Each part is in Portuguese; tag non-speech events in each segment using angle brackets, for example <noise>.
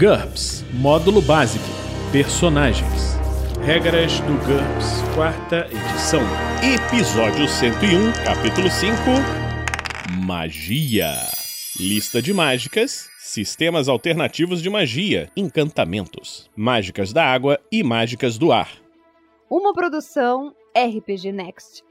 GURPS Módulo Básico Personagens Regras do GURPS, quarta edição. Episódio 101, capítulo 5 Magia. Lista de mágicas, sistemas alternativos de magia, encantamentos, mágicas da água e mágicas do ar. Uma produção RPG Next.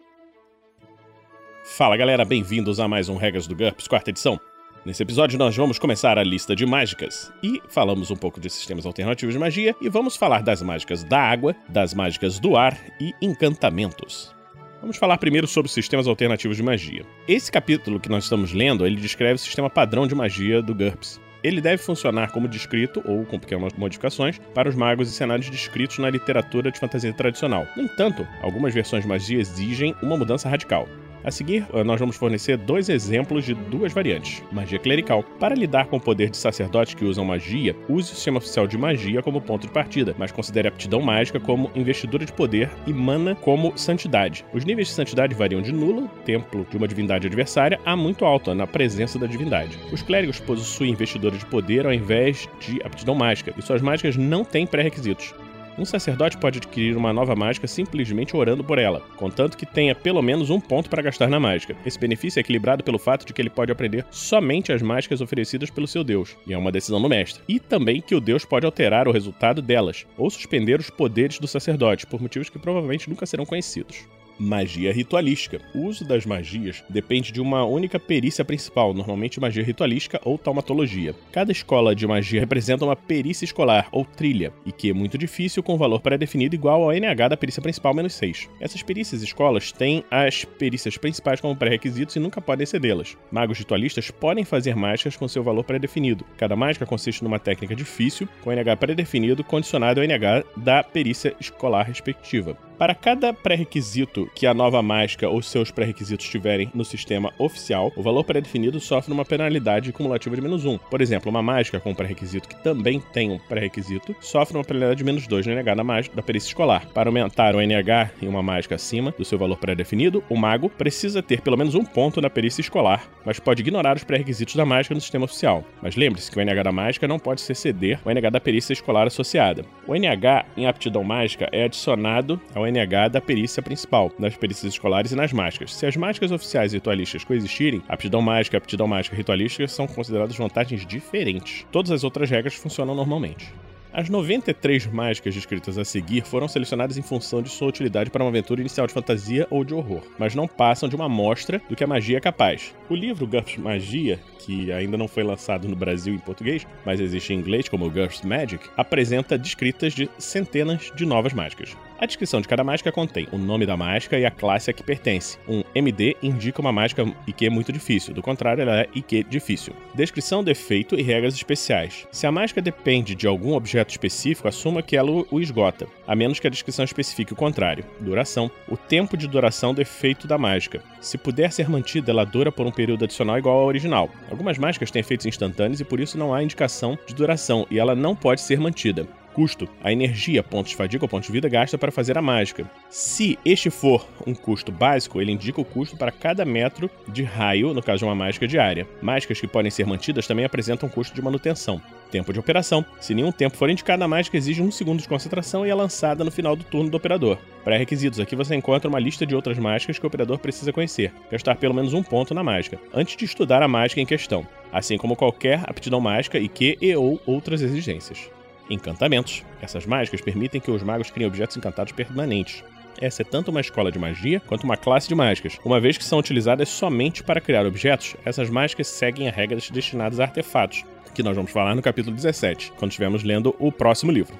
Fala galera, bem-vindos a mais um Regras do GURPS, quarta edição. Nesse episódio, nós vamos começar a lista de mágicas e falamos um pouco de sistemas alternativos de magia e vamos falar das mágicas da água, das mágicas do ar e encantamentos. Vamos falar primeiro sobre sistemas alternativos de magia. Esse capítulo que nós estamos lendo, ele descreve o sistema padrão de magia do GURPS. Ele deve funcionar como descrito, ou com pequenas modificações, para os magos e cenários descritos na literatura de fantasia tradicional. No entanto, algumas versões de magia exigem uma mudança radical. A seguir, eh, nós vamos fornecer dois exemplos de duas variantes: magia clerical. Para lidar com o poder de sacerdotes que usam magia, use o sistema oficial de magia como ponto de partida, mas considere aptidão mágica como investidura de poder e mana como santidade. Os níveis de santidade variam de nulo, templo de uma divindade adversária, a muito alta, na presença da divindade. Os clérigos possuem investidura de poder ao invés de aptidão mágica, e suas mágicas não têm pré-requisitos. Um sacerdote pode adquirir uma nova mágica simplesmente orando por ela, contanto que tenha pelo menos um ponto para gastar na mágica. Esse benefício é equilibrado pelo fato de que ele pode aprender somente as mágicas oferecidas pelo seu deus, e é uma decisão do mestre. E também que o deus pode alterar o resultado delas, ou suspender os poderes do sacerdote, por motivos que provavelmente nunca serão conhecidos magia ritualística. O uso das magias depende de uma única perícia principal, normalmente magia ritualística ou taumatologia. Cada escola de magia <laughs> representa uma perícia escolar ou trilha, e que é muito difícil com valor pré-definido igual ao NH da perícia principal menos 6. Essas perícias escolas têm as perícias principais como pré-requisitos e nunca podem cedê-las. Magos ritualistas podem fazer mágicas com seu valor pré-definido. Cada mágica consiste numa técnica difícil, com NH pré-definido condicionado ao NH da perícia escolar respectiva. Para cada pré-requisito que a nova mágica ou seus pré-requisitos tiverem no sistema oficial, o valor pré-definido sofre uma penalidade cumulativa de menos 1. Por exemplo, uma mágica com um pré-requisito que também tem um pré-requisito sofre uma penalidade de menos 2 no NH da, mágica, da perícia escolar. Para aumentar o NH em uma mágica acima do seu valor pré-definido, o mago precisa ter pelo menos um ponto na perícia escolar, mas pode ignorar os pré-requisitos da mágica no sistema oficial. Mas lembre-se que o NH da mágica não pode exceder o NH da perícia escolar associada. O NH em aptidão mágica é adicionado ao NH da perícia principal, nas perícias escolares e nas mágicas. Se as mágicas oficiais e ritualistas coexistirem, aptidão mágica e aptidão mágica ritualística são consideradas vantagens diferentes. Todas as outras regras funcionam normalmente. As 93 mágicas descritas a seguir foram selecionadas em função de sua utilidade para uma aventura inicial de fantasia ou de horror, mas não passam de uma amostra do que a magia é capaz. O livro GURPS Magia, que ainda não foi lançado no Brasil em português, mas existe em inglês como GURPS Magic, apresenta descritas de centenas de novas mágicas. A descrição de cada mágica contém o nome da mágica e a classe a que pertence. Um MD indica uma mágica IQ muito difícil, do contrário, ela é IQ difícil. Descrição, defeito e regras especiais. Se a mágica depende de algum objeto específico, assuma que ela o esgota, a menos que a descrição especifique o contrário. Duração. O tempo de duração defeito da mágica. Se puder ser mantida, ela dura por um período adicional igual ao original. Algumas mágicas têm efeitos instantâneos e por isso não há indicação de duração, e ela não pode ser mantida custo, a energia, pontos de fadiga ou pontos de vida gasta para fazer a mágica. Se este for um custo básico, ele indica o custo para cada metro de raio, no caso de uma mágica diária. Mágicas que podem ser mantidas também apresentam custo de manutenção. Tempo de operação. Se nenhum tempo for indicado, a mágica exige um segundo de concentração e é lançada no final do turno do operador. Pré-requisitos. Aqui você encontra uma lista de outras mágicas que o operador precisa conhecer. Gastar pelo menos um ponto na mágica, antes de estudar a mágica em questão. Assim como qualquer aptidão mágica e que e ou outras exigências. Encantamentos. Essas mágicas permitem que os magos criem objetos encantados permanentes. Essa é tanto uma escola de magia quanto uma classe de mágicas. Uma vez que são utilizadas somente para criar objetos, essas mágicas seguem as regras destinadas a artefatos, que nós vamos falar no capítulo 17, quando estivermos lendo o próximo livro.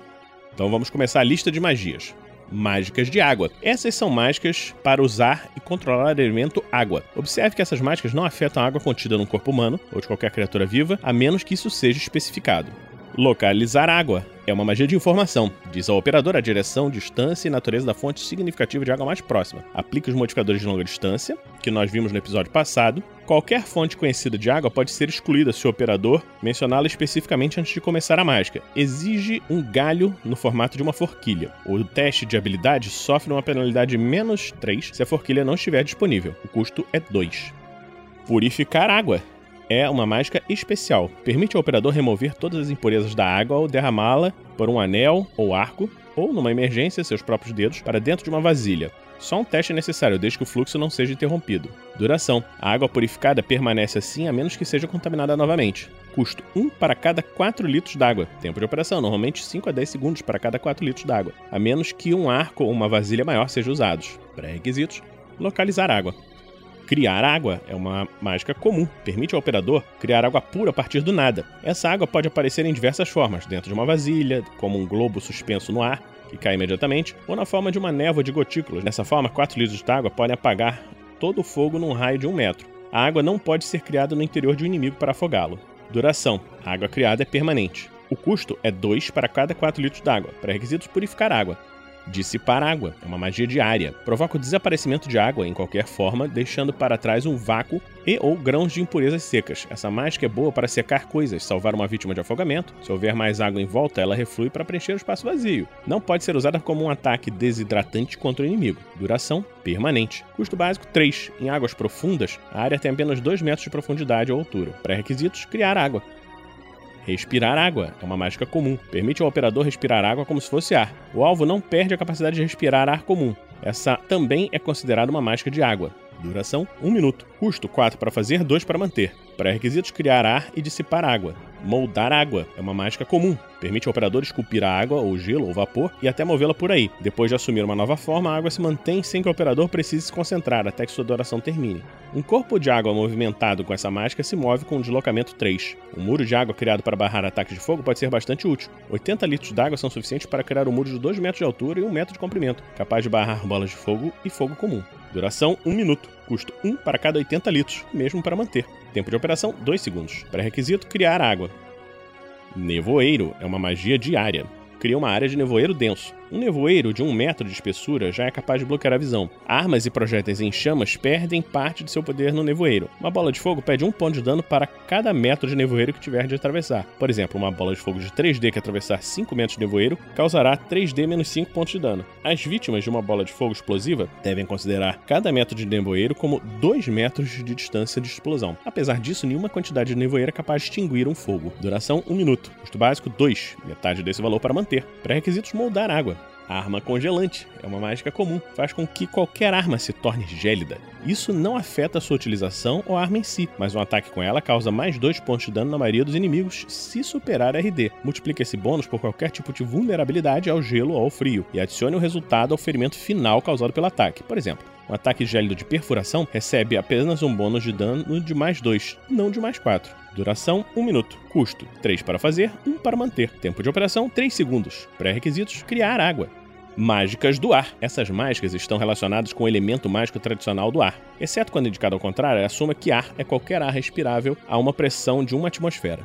Então vamos começar a lista de magias. Mágicas de água. Essas são mágicas para usar e controlar o elemento água. Observe que essas mágicas não afetam a água contida no corpo humano ou de qualquer criatura viva, a menos que isso seja especificado. Localizar água. É uma magia de informação. Diz ao operador a direção, distância e natureza da fonte significativa de água mais próxima. Aplique os modificadores de longa distância, que nós vimos no episódio passado. Qualquer fonte conhecida de água pode ser excluída se o operador mencioná-la especificamente antes de começar a mágica. Exige um galho no formato de uma forquilha. O teste de habilidade sofre uma penalidade de menos 3 se a forquilha não estiver disponível. O custo é 2. Purificar água. É uma mágica especial. Permite ao operador remover todas as impurezas da água ou derramá-la por um anel ou arco, ou, numa emergência, seus próprios dedos, para dentro de uma vasilha. Só um teste é necessário, desde que o fluxo não seja interrompido. Duração: a água purificada permanece assim a menos que seja contaminada novamente. Custo: 1 para cada 4 litros d'água. Tempo de operação: normalmente 5 a 10 segundos para cada 4 litros d'água, a menos que um arco ou uma vasilha maior sejam usados. Pré-requisitos: localizar água. Criar água é uma mágica comum. Permite ao operador criar água pura a partir do nada. Essa água pode aparecer em diversas formas, dentro de uma vasilha, como um globo suspenso no ar, que cai imediatamente, ou na forma de uma névoa de gotículas. Dessa forma, 4 litros de água podem apagar todo o fogo num raio de um metro. A água não pode ser criada no interior de um inimigo para afogá-lo. Duração: a água criada é permanente. O custo é 2 para cada 4 litros d'água. Pré-requisitos: purificar água. Dissipar água é uma magia diária. Provoca o desaparecimento de água em qualquer forma, deixando para trás um vácuo e ou grãos de impurezas secas. Essa mágica é boa para secar coisas, salvar uma vítima de afogamento. Se houver mais água em volta, ela reflui para preencher o espaço vazio. Não pode ser usada como um ataque desidratante contra o inimigo. Duração permanente. Custo básico 3. Em águas profundas, a área tem apenas 2 metros de profundidade ou altura. Pré-requisitos: criar água. Respirar água é uma mágica comum. Permite ao operador respirar água como se fosse ar. O alvo não perde a capacidade de respirar ar comum. Essa também é considerada uma mágica de água. Duração: 1 minuto. Custo: 4 para fazer, 2 para manter. Pré-requisitos: criar ar e dissipar água. Moldar água é uma mágica comum. Permite ao operador esculpir a água, ou gelo, ou vapor, e até movê-la por aí. Depois de assumir uma nova forma, a água se mantém sem que o operador precise se concentrar até que sua duração termine. Um corpo de água movimentado com essa mágica se move com um deslocamento 3. Um muro de água criado para barrar ataques de fogo pode ser bastante útil. 80 litros d'água são suficientes para criar um muro de 2 metros de altura e 1 metro de comprimento, capaz de barrar bolas de fogo e fogo comum. Duração 1 minuto. Custo 1 para cada 80 litros, mesmo para manter. Tempo de operação 2 segundos. Pré-requisito: criar água. Nevoeiro é uma magia diária. Cria uma área de nevoeiro denso. Um nevoeiro de um metro de espessura já é capaz de bloquear a visão. Armas e projéteis em chamas perdem parte de seu poder no nevoeiro. Uma bola de fogo pede um ponto de dano para cada metro de nevoeiro que tiver de atravessar. Por exemplo, uma bola de fogo de 3D que atravessar 5 metros de nevoeiro causará 3D menos 5 pontos de dano. As vítimas de uma bola de fogo explosiva devem considerar cada metro de nevoeiro como 2 metros de distância de explosão. Apesar disso, nenhuma quantidade de nevoeiro é capaz de extinguir um fogo. Duração 1 minuto. Custo básico 2, metade desse valor para manter. Pré-requisitos moldar água. Arma congelante é uma mágica comum, faz com que qualquer arma se torne gélida. Isso não afeta sua utilização ou a arma em si, mas um ataque com ela causa mais 2 pontos de dano na maioria dos inimigos se superar RD. Multiplique esse bônus por qualquer tipo de vulnerabilidade ao gelo ou ao frio e adicione o resultado ao ferimento final causado pelo ataque. Por exemplo, um ataque gélido de perfuração recebe apenas um bônus de dano de mais 2, não de mais 4. Duração 1 minuto. Custo 3 para fazer, 1 para manter. Tempo de operação 3 segundos. Pré-requisitos: criar água. Mágicas do ar. Essas mágicas estão relacionadas com o elemento mágico tradicional do ar. Exceto quando indicado ao contrário, assuma que ar é qualquer ar respirável a uma pressão de uma atmosfera.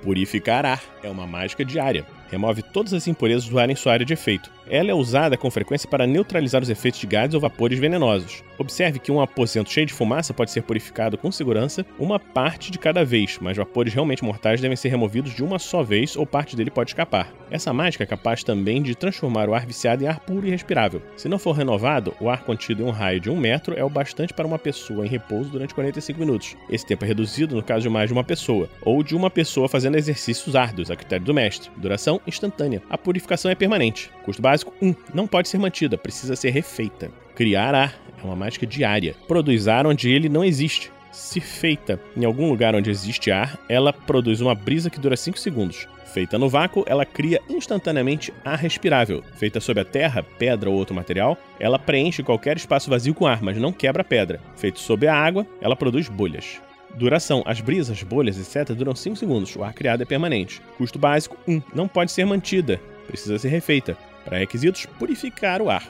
Purificar ar é uma mágica diária. Remove todas as impurezas do ar em sua área de efeito. Ela é usada com frequência para neutralizar os efeitos de gases ou vapores venenosos. Observe que um aposento cheio de fumaça pode ser purificado com segurança uma parte de cada vez, mas vapores realmente mortais devem ser removidos de uma só vez ou parte dele pode escapar. Essa mágica é capaz também de transformar o ar viciado em ar puro e respirável. Se não for renovado, o ar contido em um raio de um metro é o bastante para uma pessoa em repouso durante 45 minutos. Esse tempo é reduzido no caso de mais de uma pessoa, ou de uma pessoa fazendo exercícios árduos, a critério do mestre. Duração instantânea. A purificação é permanente. Custo básico 1. Não pode ser mantida, precisa ser refeita. Criar ar é uma mágica diária. Produz ar onde ele não existe. Se feita em algum lugar onde existe ar, ela produz uma brisa que dura 5 segundos. Feita no vácuo, ela cria instantaneamente ar respirável. Feita sob a terra, pedra ou outro material, ela preenche qualquer espaço vazio com ar, mas não quebra a pedra. Feito sob a água, ela produz bolhas. Duração: as brisas, bolhas, etc. duram 5 segundos. O ar criado é permanente. Custo básico: 1. Não pode ser mantida. Precisa ser refeita. Para requisitos: purificar o ar.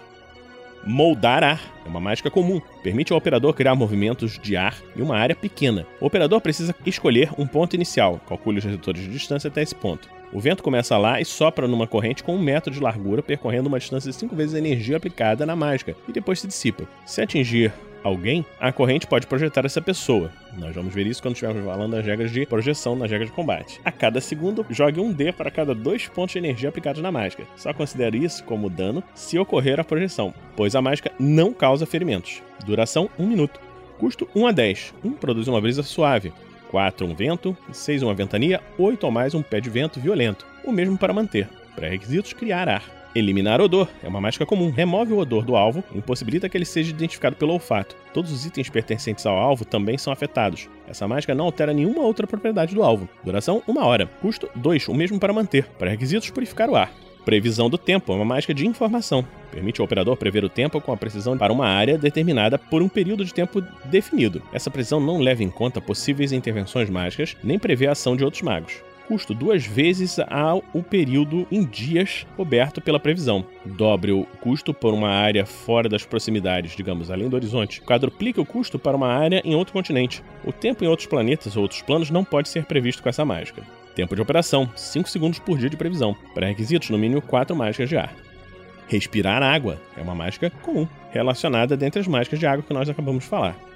Moldar ar é uma mágica comum. Permite ao operador criar movimentos de ar em uma área pequena. O operador precisa escolher um ponto inicial. Calcule os redutores de distância até esse ponto. O vento começa lá e sopra numa corrente com um metro de largura, percorrendo uma distância de 5 vezes a energia aplicada na mágica, e depois se dissipa. Se atingir alguém, a corrente pode projetar essa pessoa. Nós vamos ver isso quando estivermos falando das regras de projeção nas regras de combate. A cada segundo, jogue um D para cada dois pontos de energia aplicados na mágica. Só considere isso como dano se ocorrer a projeção, pois a mágica não causa ferimentos. Duração 1 minuto. Custo 1 a 10. 1 produz uma brisa suave. 4 um vento, 6 uma ventania, 8 ou mais um pé de vento violento. O mesmo para manter. Pré-requisitos: criar ar. Eliminar odor é uma mágica comum. Remove o odor do alvo e impossibilita que ele seja identificado pelo olfato. Todos os itens pertencentes ao alvo também são afetados. Essa mágica não altera nenhuma outra propriedade do alvo. Duração: 1 hora. Custo: 2, o mesmo para manter. Pré-requisitos: purificar o ar. Previsão do tempo é uma mágica de informação. Permite ao operador prever o tempo com a precisão para uma área determinada por um período de tempo definido. Essa precisão não leva em conta possíveis intervenções mágicas, nem prevê a ação de outros magos custo duas vezes ao período em dias coberto pela previsão. Dobre o custo por uma área fora das proximidades, digamos, além do horizonte. Quadruplique o custo para uma área em outro continente. O tempo em outros planetas ou outros planos não pode ser previsto com essa mágica. Tempo de operação: 5 segundos por dia de previsão. Pré-requisitos: no mínimo 4 mágicas de ar. Respirar água é uma mágica comum, relacionada dentre as mágicas de água que nós acabamos de falar.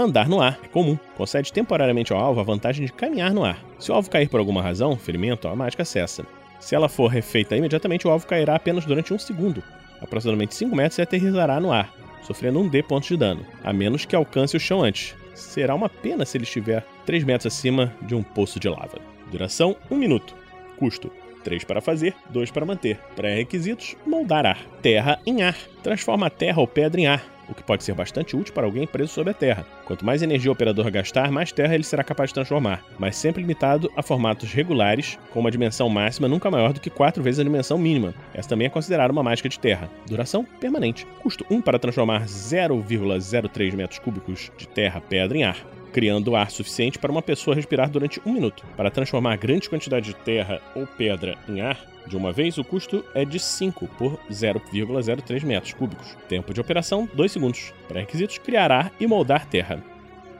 Andar no ar é comum, concede temporariamente ao alvo a vantagem de caminhar no ar. Se o alvo cair por alguma razão, ferimento, a mágica cessa. Se ela for refeita imediatamente, o alvo cairá apenas durante um segundo, aproximadamente 5 metros, e aterrizará no ar, sofrendo um D pontos de dano, a menos que alcance o chão antes. Será uma pena se ele estiver 3 metros acima de um poço de lava. Duração: 1 minuto. Custo: 3 para fazer, 2 para manter. Pré-requisitos: moldar ar. Terra em ar. Transforma a terra ou pedra em ar o que pode ser bastante útil para alguém preso sob a terra. Quanto mais energia o operador gastar, mais terra ele será capaz de transformar, mas sempre limitado a formatos regulares, com uma dimensão máxima nunca maior do que 4 vezes a dimensão mínima. Essa também é considerada uma mágica de terra. Duração permanente. Custo 1 para transformar 0,03 metros cúbicos de terra pedra em ar criando ar suficiente para uma pessoa respirar durante um minuto. Para transformar grande quantidade de terra ou pedra em ar, de uma vez, o custo é de 5 por 0,03 metros cúbicos. Tempo de operação, 2 segundos. Pré-requisitos: criar ar e moldar terra.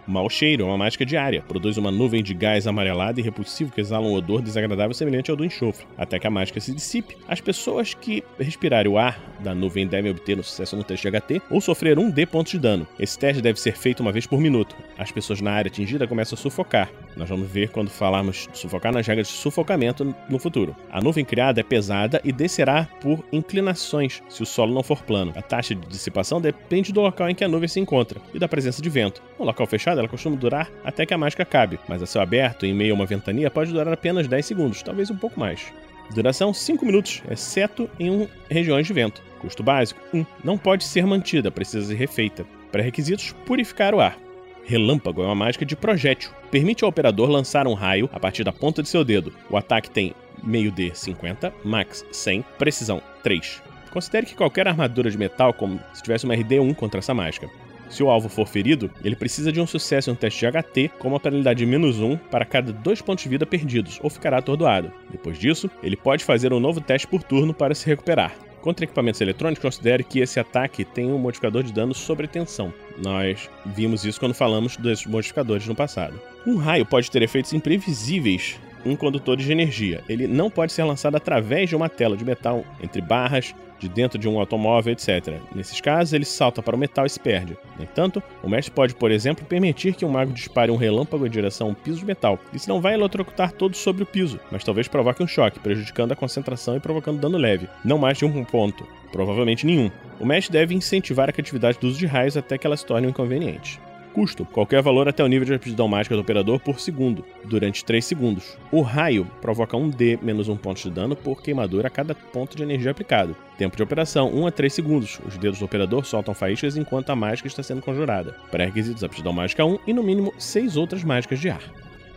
Mau cheiro é uma mágica diária. Produz uma nuvem de gás amarelado e repulsivo que exala um odor desagradável semelhante ao do enxofre. Até que a mágica se dissipe, as pessoas que respirarem o ar da nuvem devem obter um sucesso no teste de HT ou sofrer um D pontos de dano. Esse teste deve ser feito uma vez por minuto. As pessoas na área atingida começam a sufocar. Nós vamos ver quando falarmos de sufocar nas regras de sufocamento no futuro. A nuvem criada é pesada e descerá por inclinações se o solo não for plano. A taxa de dissipação depende do local em que a nuvem se encontra e da presença de vento. No local fechado, ela costuma durar até que a mágica acabe, mas a céu aberto, em meio a uma ventania, pode durar apenas 10 segundos, talvez um pouco mais. Duração 5 minutos, exceto em um, regiões de vento. Custo básico 1. Um, não pode ser mantida, precisa ser refeita. Pré-requisitos: purificar o ar. Relâmpago é uma mágica de projétil. Permite ao operador lançar um raio a partir da ponta de seu dedo. O ataque tem meio D 50, max 100, precisão 3. Considere que qualquer armadura de metal como se tivesse uma RD1 contra essa mágica. Se o alvo for ferido, ele precisa de um sucesso em um teste de HT com uma penalidade de menos 1 para cada 2 pontos de vida perdidos, ou ficará atordoado. Depois disso, ele pode fazer um novo teste por turno para se recuperar. Contra equipamentos eletrônicos, considere que esse ataque tem um modificador de dano sobre tensão. Nós vimos isso quando falamos dos modificadores no passado. Um raio pode ter efeitos imprevisíveis um condutor de energia. Ele não pode ser lançado através de uma tela de metal entre barras, de dentro de um automóvel, etc. Nesses casos, ele salta para o metal e se perde. No entanto, o mestre pode, por exemplo, permitir que um mago dispare um relâmpago em direção a um piso de metal. Isso não vai eletrocutar todos sobre o piso, mas talvez provoque um choque, prejudicando a concentração e provocando dano leve. Não mais de um ponto, provavelmente nenhum. O mestre deve incentivar a criatividade do uso de raios até que ela se torne um inconveniente. Custo: qualquer valor até o nível de aptidão mágica do operador por segundo, durante 3 segundos. O raio provoca 1d menos 1 ponto de dano por queimadura a cada ponto de energia aplicado. Tempo de operação: 1 a 3 segundos. Os dedos do operador soltam faíscas enquanto a mágica está sendo conjurada. Pré-requisitos: aptidão mágica 1 e no mínimo 6 outras mágicas de ar.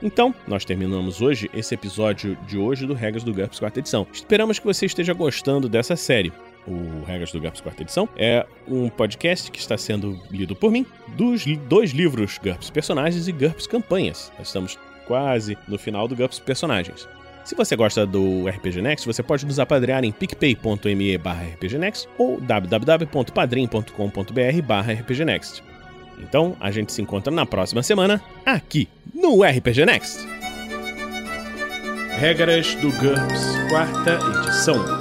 Então, nós terminamos hoje esse episódio de hoje do Regras do GURPS quarta edição. Esperamos que você esteja gostando dessa série o Regras do GURPS quarta edição, é um podcast que está sendo lido por mim dos dois livros GURPS Personagens e GURPS Campanhas. Nós estamos quase no final do GURPS Personagens. Se você gosta do RPG Next, você pode nos apadrear em picpay.me rpgnext ou www.padrim.com.br rpgnext. Então, a gente se encontra na próxima semana, aqui no RPG Next. Regras do GURPS, quarta edição